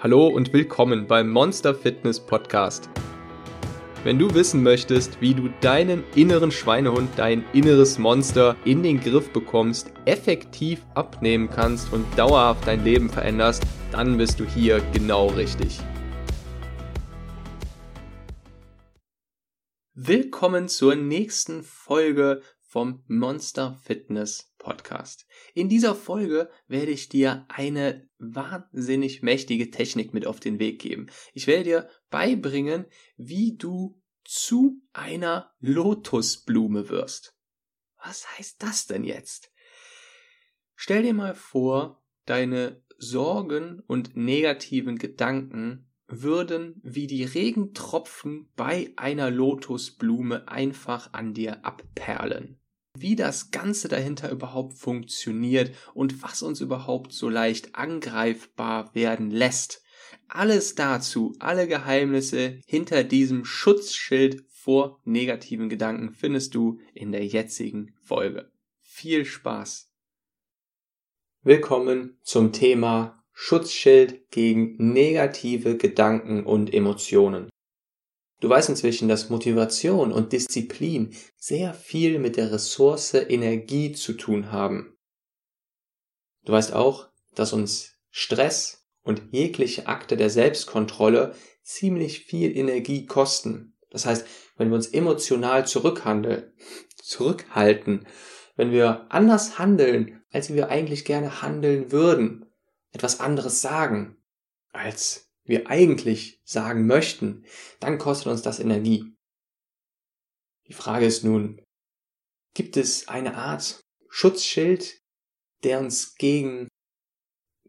Hallo und willkommen beim Monster Fitness Podcast. Wenn du wissen möchtest, wie du deinen inneren Schweinehund, dein inneres Monster in den Griff bekommst, effektiv abnehmen kannst und dauerhaft dein Leben veränderst, dann bist du hier genau richtig. Willkommen zur nächsten Folge vom Monster Fitness Podcast. In dieser Folge werde ich dir eine wahnsinnig mächtige Technik mit auf den Weg geben. Ich werde dir beibringen, wie du zu einer Lotusblume wirst. Was heißt das denn jetzt? Stell dir mal vor, deine Sorgen und negativen Gedanken würden wie die Regentropfen bei einer Lotusblume einfach an dir abperlen wie das Ganze dahinter überhaupt funktioniert und was uns überhaupt so leicht angreifbar werden lässt. Alles dazu, alle Geheimnisse hinter diesem Schutzschild vor negativen Gedanken findest du in der jetzigen Folge. Viel Spaß! Willkommen zum Thema Schutzschild gegen negative Gedanken und Emotionen. Du weißt inzwischen, dass Motivation und Disziplin sehr viel mit der Ressource Energie zu tun haben. Du weißt auch, dass uns Stress und jegliche Akte der Selbstkontrolle ziemlich viel Energie kosten. Das heißt, wenn wir uns emotional zurückhandeln, zurückhalten, wenn wir anders handeln, als wir eigentlich gerne handeln würden, etwas anderes sagen, als wir eigentlich sagen möchten, dann kostet uns das Energie. Die Frage ist nun, gibt es eine Art Schutzschild, der uns gegen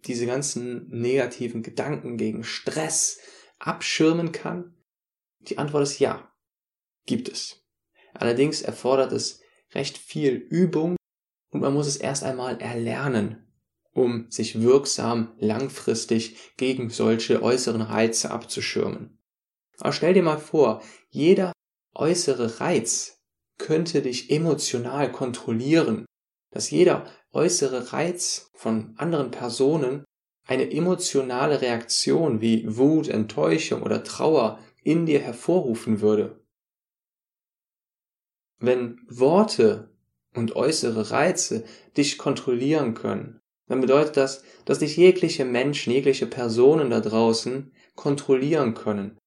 diese ganzen negativen Gedanken, gegen Stress abschirmen kann? Die Antwort ist ja, gibt es. Allerdings erfordert es recht viel Übung und man muss es erst einmal erlernen, um sich wirksam langfristig gegen solche äußeren Reize abzuschirmen. Aber stell dir mal vor, jeder äußere Reiz könnte dich emotional kontrollieren, dass jeder äußere Reiz von anderen Personen eine emotionale Reaktion wie Wut, Enttäuschung oder Trauer in dir hervorrufen würde. Wenn Worte und äußere Reize dich kontrollieren können, dann bedeutet das, dass dich jegliche Menschen, jegliche Personen da draußen kontrollieren können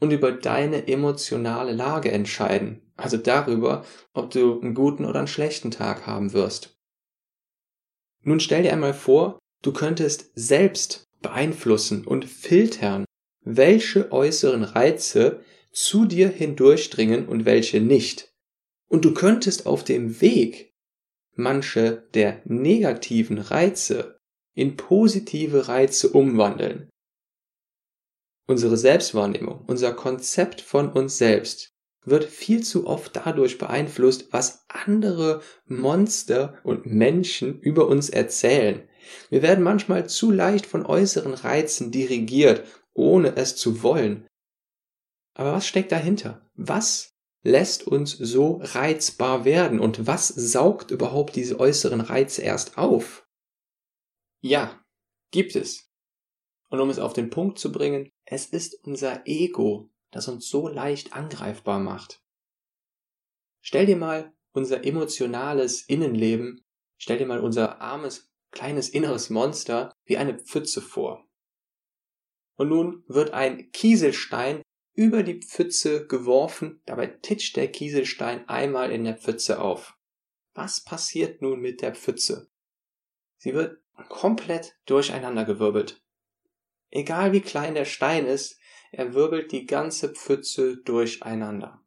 und über deine emotionale Lage entscheiden, also darüber, ob du einen guten oder einen schlechten Tag haben wirst. Nun stell dir einmal vor, du könntest selbst beeinflussen und filtern, welche äußeren Reize zu dir hindurchdringen und welche nicht. Und du könntest auf dem Weg manche der negativen Reize in positive Reize umwandeln. Unsere Selbstwahrnehmung, unser Konzept von uns selbst wird viel zu oft dadurch beeinflusst, was andere Monster und Menschen über uns erzählen. Wir werden manchmal zu leicht von äußeren Reizen dirigiert, ohne es zu wollen. Aber was steckt dahinter? Was lässt uns so reizbar werden und was saugt überhaupt diese äußeren Reize erst auf? Ja, gibt es. Und um es auf den Punkt zu bringen, es ist unser Ego, das uns so leicht angreifbar macht. Stell dir mal unser emotionales Innenleben, stell dir mal unser armes, kleines inneres Monster wie eine Pfütze vor. Und nun wird ein Kieselstein über die Pfütze geworfen, dabei titscht der Kieselstein einmal in der Pfütze auf. Was passiert nun mit der Pfütze? Sie wird komplett durcheinandergewirbelt. Egal wie klein der Stein ist, er wirbelt die ganze Pfütze durcheinander.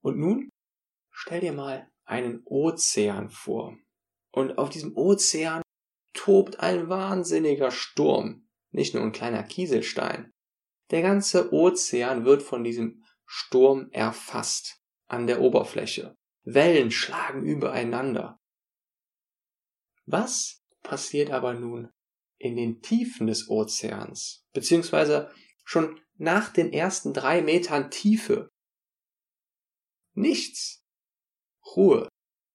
Und nun stell dir mal einen Ozean vor. Und auf diesem Ozean tobt ein wahnsinniger Sturm, nicht nur ein kleiner Kieselstein. Der ganze Ozean wird von diesem Sturm erfasst an der Oberfläche. Wellen schlagen übereinander. Was passiert aber nun in den Tiefen des Ozeans, beziehungsweise schon nach den ersten drei Metern Tiefe? Nichts. Ruhe.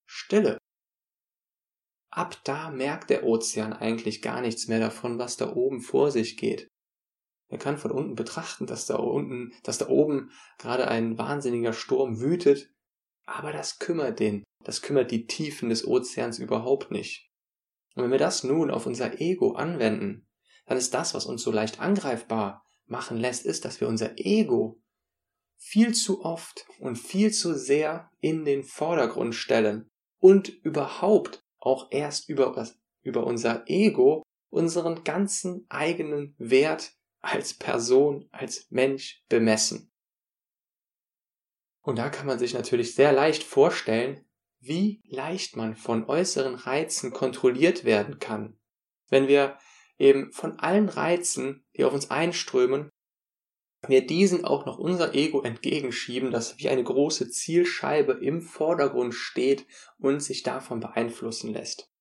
Stille. ab da merkt der Ozean eigentlich gar nichts mehr davon, was da oben vor sich geht. Er kann von unten betrachten, dass da unten, dass da oben gerade ein wahnsinniger Sturm wütet, aber das kümmert den, das kümmert die Tiefen des Ozeans überhaupt nicht. Und wenn wir das nun auf unser Ego anwenden, dann ist das, was uns so leicht angreifbar machen lässt, ist, dass wir unser Ego viel zu oft und viel zu sehr in den Vordergrund stellen und überhaupt auch erst über, über unser Ego unseren ganzen eigenen Wert als Person, als Mensch bemessen. Und da kann man sich natürlich sehr leicht vorstellen, wie leicht man von äußeren Reizen kontrolliert werden kann. Wenn wir eben von allen Reizen, die auf uns einströmen, wir diesen auch noch unser Ego entgegenschieben, das wie eine große Zielscheibe im Vordergrund steht und sich davon beeinflussen lässt.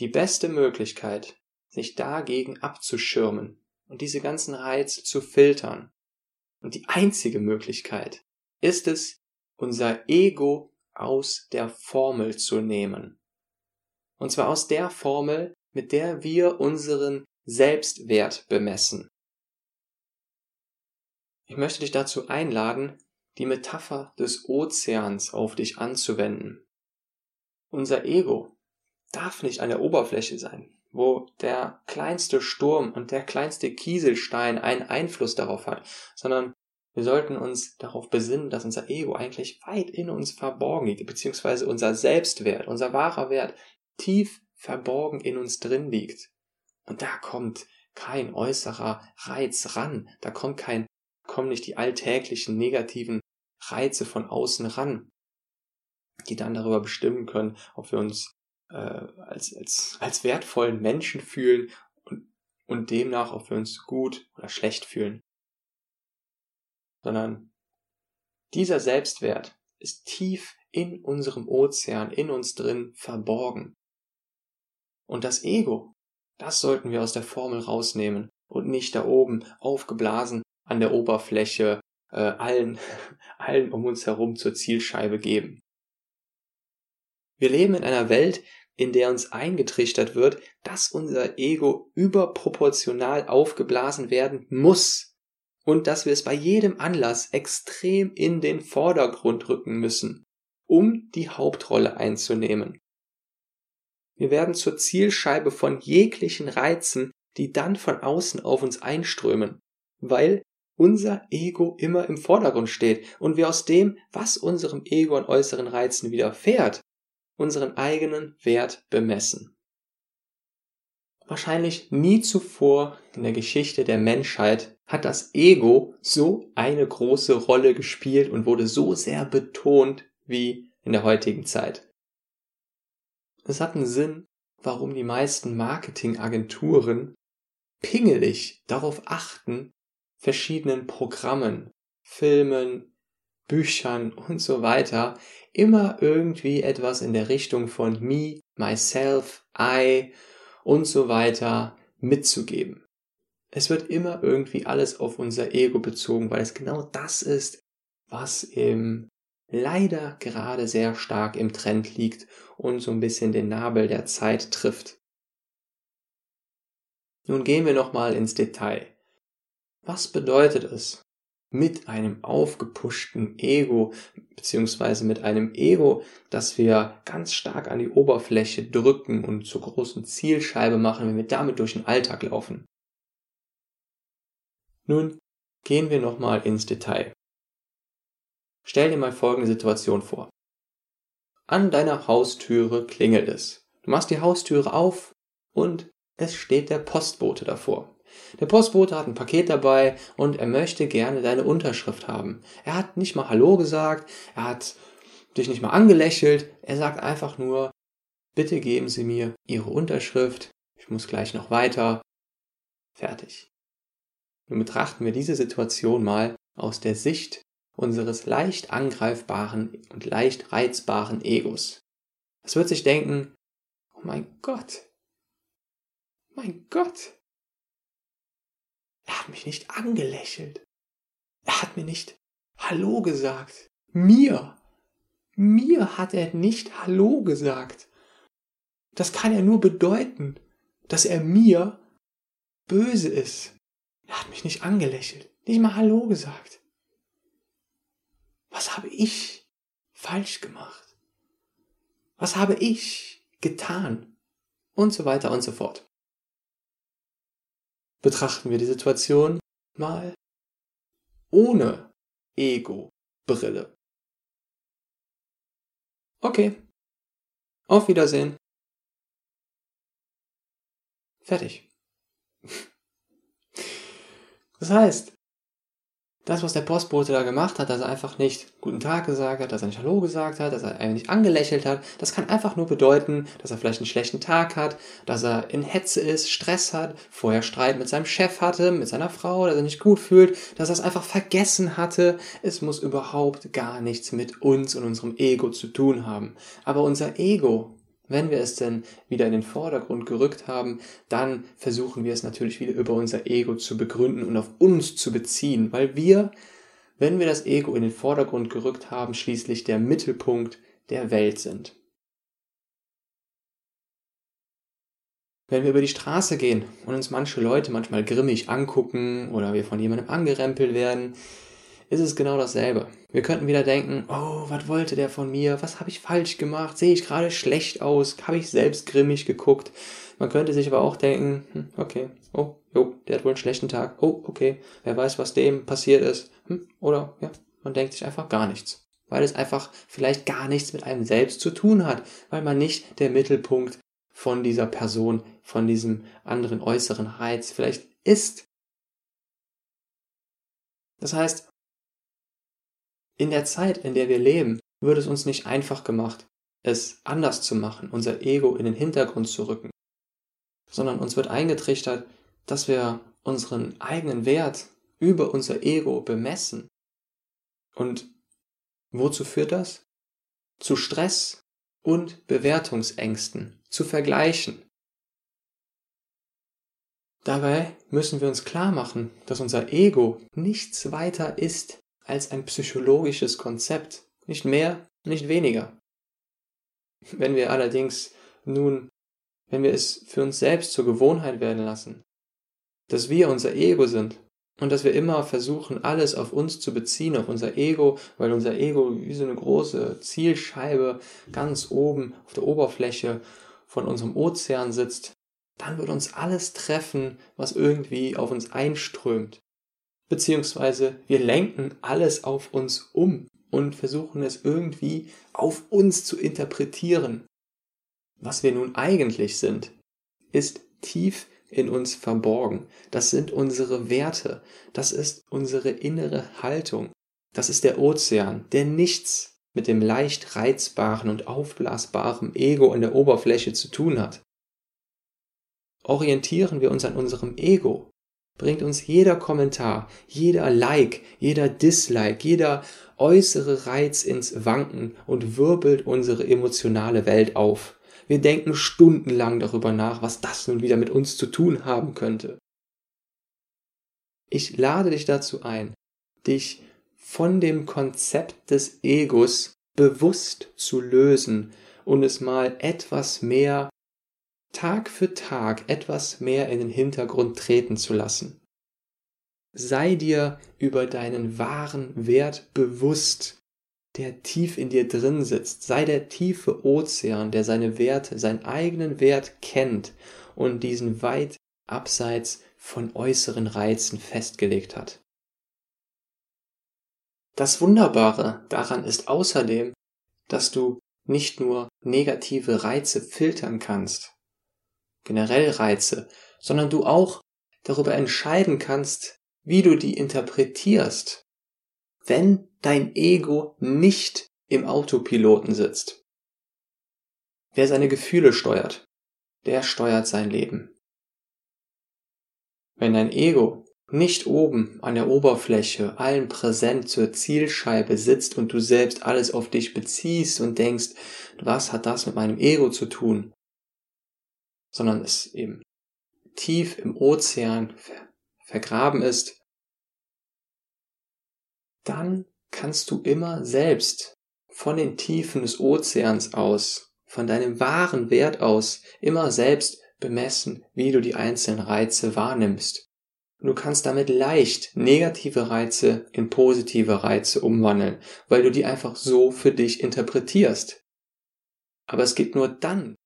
Die beste Möglichkeit, sich dagegen abzuschirmen und diese ganzen Reize zu filtern, und die einzige Möglichkeit ist es, unser Ego aus der Formel zu nehmen. Und zwar aus der Formel, mit der wir unseren Selbstwert bemessen. Ich möchte dich dazu einladen, die Metapher des Ozeans auf dich anzuwenden. Unser Ego darf nicht an der Oberfläche sein, wo der kleinste Sturm und der kleinste Kieselstein einen Einfluss darauf hat, sondern wir sollten uns darauf besinnen, dass unser Ego eigentlich weit in uns verborgen liegt, beziehungsweise unser Selbstwert, unser wahrer Wert tief verborgen in uns drin liegt. Und da kommt kein äußerer Reiz ran, da kommt kein, kommen nicht die alltäglichen negativen Reize von außen ran, die dann darüber bestimmen können, ob wir uns äh, als, als, als wertvollen Menschen fühlen und, und demnach, ob wir uns gut oder schlecht fühlen. Sondern dieser Selbstwert ist tief in unserem Ozean, in uns drin verborgen. Und das Ego, das sollten wir aus der Formel rausnehmen und nicht da oben aufgeblasen an der Oberfläche äh, allen, allen um uns herum zur Zielscheibe geben. Wir leben in einer Welt, in der uns eingetrichtert wird, dass unser Ego überproportional aufgeblasen werden muss und dass wir es bei jedem Anlass extrem in den Vordergrund rücken müssen, um die Hauptrolle einzunehmen. Wir werden zur Zielscheibe von jeglichen Reizen, die dann von außen auf uns einströmen, weil unser Ego immer im Vordergrund steht und wir aus dem, was unserem Ego an äußeren Reizen widerfährt, unseren eigenen Wert bemessen. Wahrscheinlich nie zuvor in der Geschichte der Menschheit hat das Ego so eine große Rolle gespielt und wurde so sehr betont wie in der heutigen Zeit. Es hat einen Sinn, warum die meisten Marketingagenturen pingelig darauf achten, verschiedenen Programmen, Filmen, Büchern und so weiter immer irgendwie etwas in der Richtung von me, myself, I und so weiter mitzugeben. Es wird immer irgendwie alles auf unser Ego bezogen, weil es genau das ist, was im leider gerade sehr stark im Trend liegt und so ein bisschen den Nabel der Zeit trifft. Nun gehen wir nochmal ins Detail. Was bedeutet es, mit einem aufgepushten Ego, beziehungsweise mit einem Ego, das wir ganz stark an die Oberfläche drücken und zur großen Zielscheibe machen, wenn wir damit durch den Alltag laufen. Nun gehen wir nochmal ins Detail. Stell dir mal folgende Situation vor. An deiner Haustüre klingelt es. Du machst die Haustüre auf und es steht der Postbote davor. Der Postbote hat ein Paket dabei und er möchte gerne deine Unterschrift haben. Er hat nicht mal Hallo gesagt, er hat dich nicht mal angelächelt, er sagt einfach nur, bitte geben Sie mir Ihre Unterschrift, ich muss gleich noch weiter. Fertig. Nun betrachten wir diese Situation mal aus der Sicht unseres leicht angreifbaren und leicht reizbaren Egos. Es wird sich denken, oh mein Gott, mein Gott, er hat mich nicht angelächelt. Er hat mir nicht Hallo gesagt. Mir. mir hat er nicht Hallo gesagt. Das kann ja nur bedeuten, dass er mir böse ist. Er hat mich nicht angelächelt, nicht mal Hallo gesagt. Was habe ich falsch gemacht? Was habe ich getan? Und so weiter und so fort. Betrachten wir die Situation mal ohne Ego-Brille. Okay. Auf Wiedersehen. Fertig. Das heißt, das, was der Postbote da gemacht hat, dass er einfach nicht Guten Tag gesagt hat, dass er nicht Hallo gesagt hat, dass er einen nicht angelächelt hat, das kann einfach nur bedeuten, dass er vielleicht einen schlechten Tag hat, dass er in Hetze ist, Stress hat, vorher Streit mit seinem Chef hatte, mit seiner Frau, dass er nicht gut fühlt, dass er es einfach vergessen hatte. Es muss überhaupt gar nichts mit uns und unserem Ego zu tun haben. Aber unser Ego wenn wir es denn wieder in den Vordergrund gerückt haben, dann versuchen wir es natürlich wieder über unser Ego zu begründen und auf uns zu beziehen, weil wir, wenn wir das Ego in den Vordergrund gerückt haben, schließlich der Mittelpunkt der Welt sind. Wenn wir über die Straße gehen und uns manche Leute manchmal grimmig angucken oder wir von jemandem angerempelt werden, ist es genau dasselbe. Wir könnten wieder denken, oh, was wollte der von mir? Was habe ich falsch gemacht? Sehe ich gerade schlecht aus? Habe ich selbst grimmig geguckt? Man könnte sich aber auch denken, hm, okay, oh, jo, der hat wohl einen schlechten Tag. Oh, okay, wer weiß, was dem passiert ist. Hm, oder, ja, man denkt sich einfach gar nichts. Weil es einfach vielleicht gar nichts mit einem selbst zu tun hat, weil man nicht der Mittelpunkt von dieser Person, von diesem anderen äußeren Reiz vielleicht ist. Das heißt, in der Zeit, in der wir leben, wird es uns nicht einfach gemacht, es anders zu machen, unser Ego in den Hintergrund zu rücken, sondern uns wird eingetrichtert, dass wir unseren eigenen Wert über unser Ego bemessen. Und wozu führt das? Zu Stress und Bewertungsängsten, zu vergleichen. Dabei müssen wir uns klar machen, dass unser Ego nichts weiter ist als ein psychologisches Konzept, nicht mehr, nicht weniger. Wenn wir allerdings nun, wenn wir es für uns selbst zur Gewohnheit werden lassen, dass wir unser Ego sind und dass wir immer versuchen, alles auf uns zu beziehen, auf unser Ego, weil unser Ego wie so eine große Zielscheibe ganz oben auf der Oberfläche von unserem Ozean sitzt, dann wird uns alles treffen, was irgendwie auf uns einströmt beziehungsweise wir lenken alles auf uns um und versuchen es irgendwie auf uns zu interpretieren. Was wir nun eigentlich sind, ist tief in uns verborgen. Das sind unsere Werte, das ist unsere innere Haltung, das ist der Ozean, der nichts mit dem leicht reizbaren und aufblasbaren Ego an der Oberfläche zu tun hat. Orientieren wir uns an unserem Ego, bringt uns jeder Kommentar, jeder Like, jeder Dislike, jeder äußere Reiz ins Wanken und wirbelt unsere emotionale Welt auf. Wir denken stundenlang darüber nach, was das nun wieder mit uns zu tun haben könnte. Ich lade dich dazu ein, dich von dem Konzept des Egos bewusst zu lösen und es mal etwas mehr Tag für Tag etwas mehr in den Hintergrund treten zu lassen. Sei dir über deinen wahren Wert bewusst, der tief in dir drin sitzt. Sei der tiefe Ozean, der seine Werte, seinen eigenen Wert kennt und diesen weit abseits von äußeren Reizen festgelegt hat. Das Wunderbare daran ist außerdem, dass du nicht nur negative Reize filtern kannst, generell Reize, sondern du auch darüber entscheiden kannst, wie du die interpretierst, wenn dein Ego nicht im Autopiloten sitzt. Wer seine Gefühle steuert, der steuert sein Leben. Wenn dein Ego nicht oben an der Oberfläche allen präsent zur Zielscheibe sitzt und du selbst alles auf dich beziehst und denkst, was hat das mit meinem Ego zu tun, sondern es eben tief im Ozean vergraben ist, dann kannst du immer selbst von den Tiefen des Ozeans aus, von deinem wahren Wert aus, immer selbst bemessen, wie du die einzelnen Reize wahrnimmst. Und du kannst damit leicht negative Reize in positive Reize umwandeln, weil du die einfach so für dich interpretierst. Aber es geht nur dann,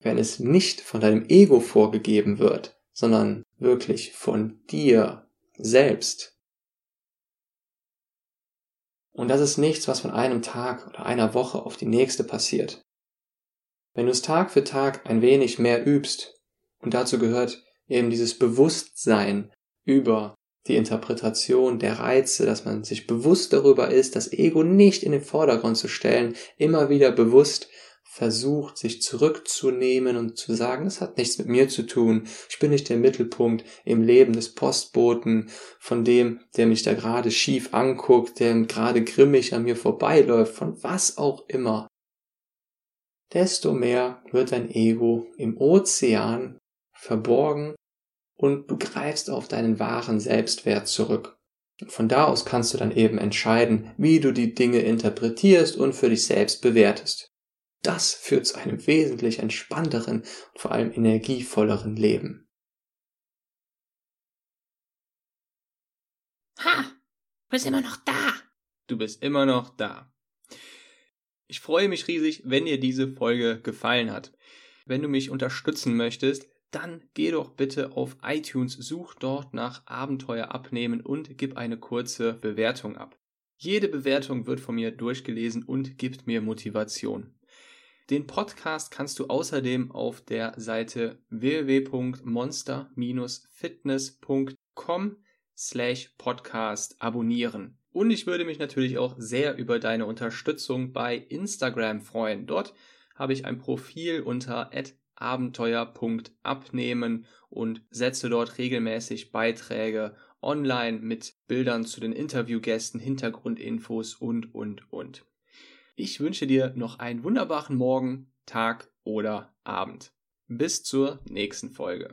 wenn es nicht von deinem Ego vorgegeben wird, sondern wirklich von dir selbst. Und das ist nichts, was von einem Tag oder einer Woche auf die nächste passiert. Wenn du es Tag für Tag ein wenig mehr übst, und dazu gehört eben dieses Bewusstsein über die Interpretation der Reize, dass man sich bewusst darüber ist, das Ego nicht in den Vordergrund zu stellen, immer wieder bewusst versucht, sich zurückzunehmen und zu sagen, es hat nichts mit mir zu tun, ich bin nicht der Mittelpunkt im Leben des Postboten, von dem, der mich da gerade schief anguckt, der gerade grimmig an mir vorbeiläuft, von was auch immer. Desto mehr wird dein Ego im Ozean verborgen und du greifst auf deinen wahren Selbstwert zurück. Von da aus kannst du dann eben entscheiden, wie du die Dinge interpretierst und für dich selbst bewertest. Das führt zu einem wesentlich entspannteren und vor allem energievolleren Leben. Ha! Du bist immer noch da! Du bist immer noch da. Ich freue mich riesig, wenn dir diese Folge gefallen hat. Wenn du mich unterstützen möchtest, dann geh doch bitte auf iTunes, such dort nach Abenteuer abnehmen und gib eine kurze Bewertung ab. Jede Bewertung wird von mir durchgelesen und gibt mir Motivation. Den Podcast kannst du außerdem auf der Seite www.monster-fitness.com slash podcast abonnieren. Und ich würde mich natürlich auch sehr über deine Unterstützung bei Instagram freuen. Dort habe ich ein Profil unter abenteuer.abnehmen und setze dort regelmäßig Beiträge online mit Bildern zu den Interviewgästen, Hintergrundinfos und, und, und. Ich wünsche dir noch einen wunderbaren Morgen, Tag oder Abend. Bis zur nächsten Folge.